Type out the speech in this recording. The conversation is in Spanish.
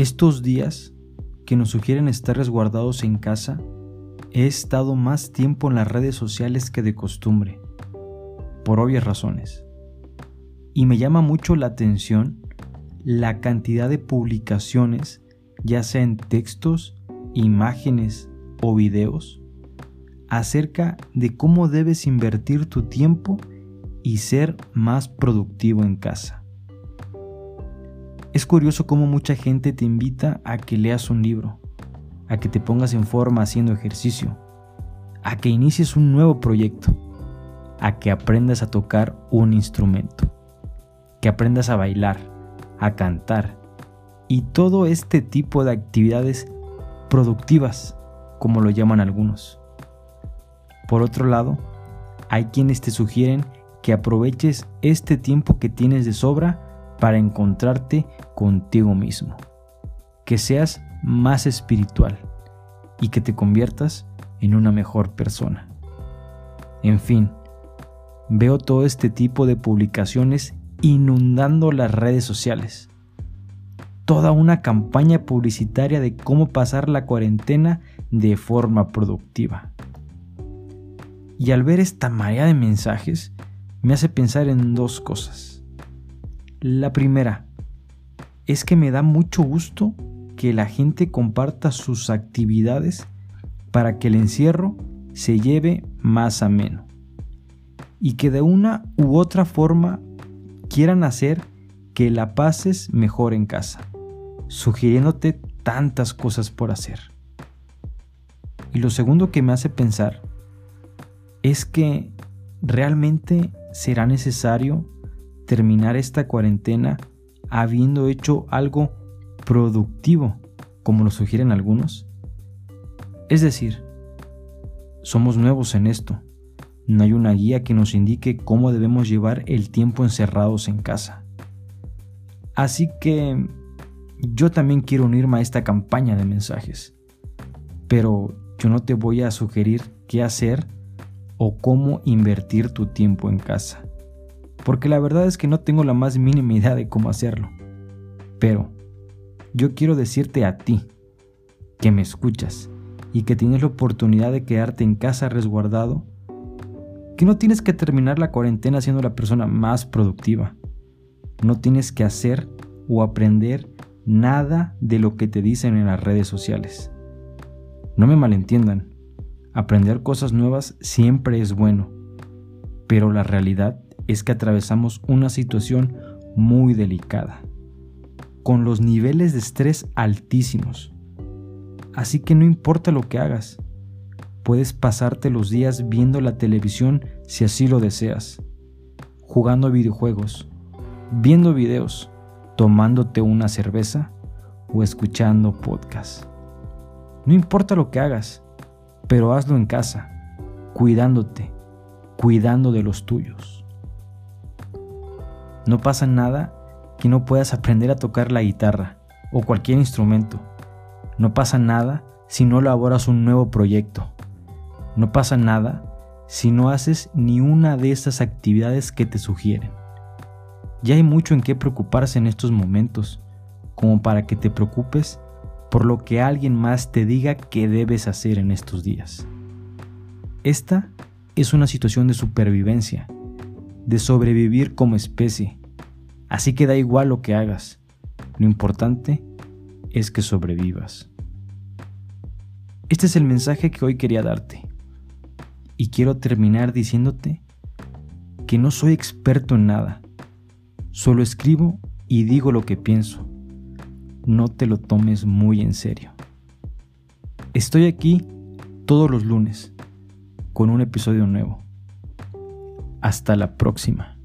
Estos días que nos sugieren estar resguardados en casa, he estado más tiempo en las redes sociales que de costumbre, por obvias razones. Y me llama mucho la atención la cantidad de publicaciones, ya sea en textos, imágenes o videos, acerca de cómo debes invertir tu tiempo y ser más productivo en casa. Es curioso cómo mucha gente te invita a que leas un libro, a que te pongas en forma haciendo ejercicio, a que inicies un nuevo proyecto, a que aprendas a tocar un instrumento, que aprendas a bailar, a cantar y todo este tipo de actividades productivas, como lo llaman algunos. Por otro lado, hay quienes te sugieren que aproveches este tiempo que tienes de sobra para encontrarte contigo mismo, que seas más espiritual y que te conviertas en una mejor persona. En fin, veo todo este tipo de publicaciones inundando las redes sociales. Toda una campaña publicitaria de cómo pasar la cuarentena de forma productiva. Y al ver esta marea de mensajes, me hace pensar en dos cosas. La primera, es que me da mucho gusto que la gente comparta sus actividades para que el encierro se lleve más ameno y que de una u otra forma quieran hacer que la pases mejor en casa, sugiriéndote tantas cosas por hacer. Y lo segundo que me hace pensar es que realmente será necesario terminar esta cuarentena habiendo hecho algo productivo, como lo sugieren algunos. Es decir, somos nuevos en esto no hay una guía que nos indique cómo debemos llevar el tiempo encerrados en casa. Así que yo también quiero unirme a esta campaña de mensajes. Pero yo no te voy a sugerir qué hacer o cómo invertir tu tiempo en casa. Porque la verdad es que no tengo la más mínima idea de cómo hacerlo. Pero yo quiero decirte a ti que me escuchas y que tienes la oportunidad de quedarte en casa resguardado que no tienes que terminar la cuarentena siendo la persona más productiva. No tienes que hacer o aprender nada de lo que te dicen en las redes sociales. No me malentiendan, aprender cosas nuevas siempre es bueno, pero la realidad es que atravesamos una situación muy delicada, con los niveles de estrés altísimos. Así que no importa lo que hagas, Puedes pasarte los días viendo la televisión si así lo deseas, jugando videojuegos, viendo videos, tomándote una cerveza o escuchando podcasts. No importa lo que hagas, pero hazlo en casa, cuidándote, cuidando de los tuyos. No pasa nada que no puedas aprender a tocar la guitarra o cualquier instrumento. No pasa nada si no elaboras un nuevo proyecto no pasa nada si no haces ni una de esas actividades que te sugieren. Ya hay mucho en qué preocuparse en estos momentos, como para que te preocupes por lo que alguien más te diga que debes hacer en estos días. Esta es una situación de supervivencia, de sobrevivir como especie, así que da igual lo que hagas, lo importante es que sobrevivas. Este es el mensaje que hoy quería darte. Y quiero terminar diciéndote que no soy experto en nada. Solo escribo y digo lo que pienso. No te lo tomes muy en serio. Estoy aquí todos los lunes con un episodio nuevo. Hasta la próxima.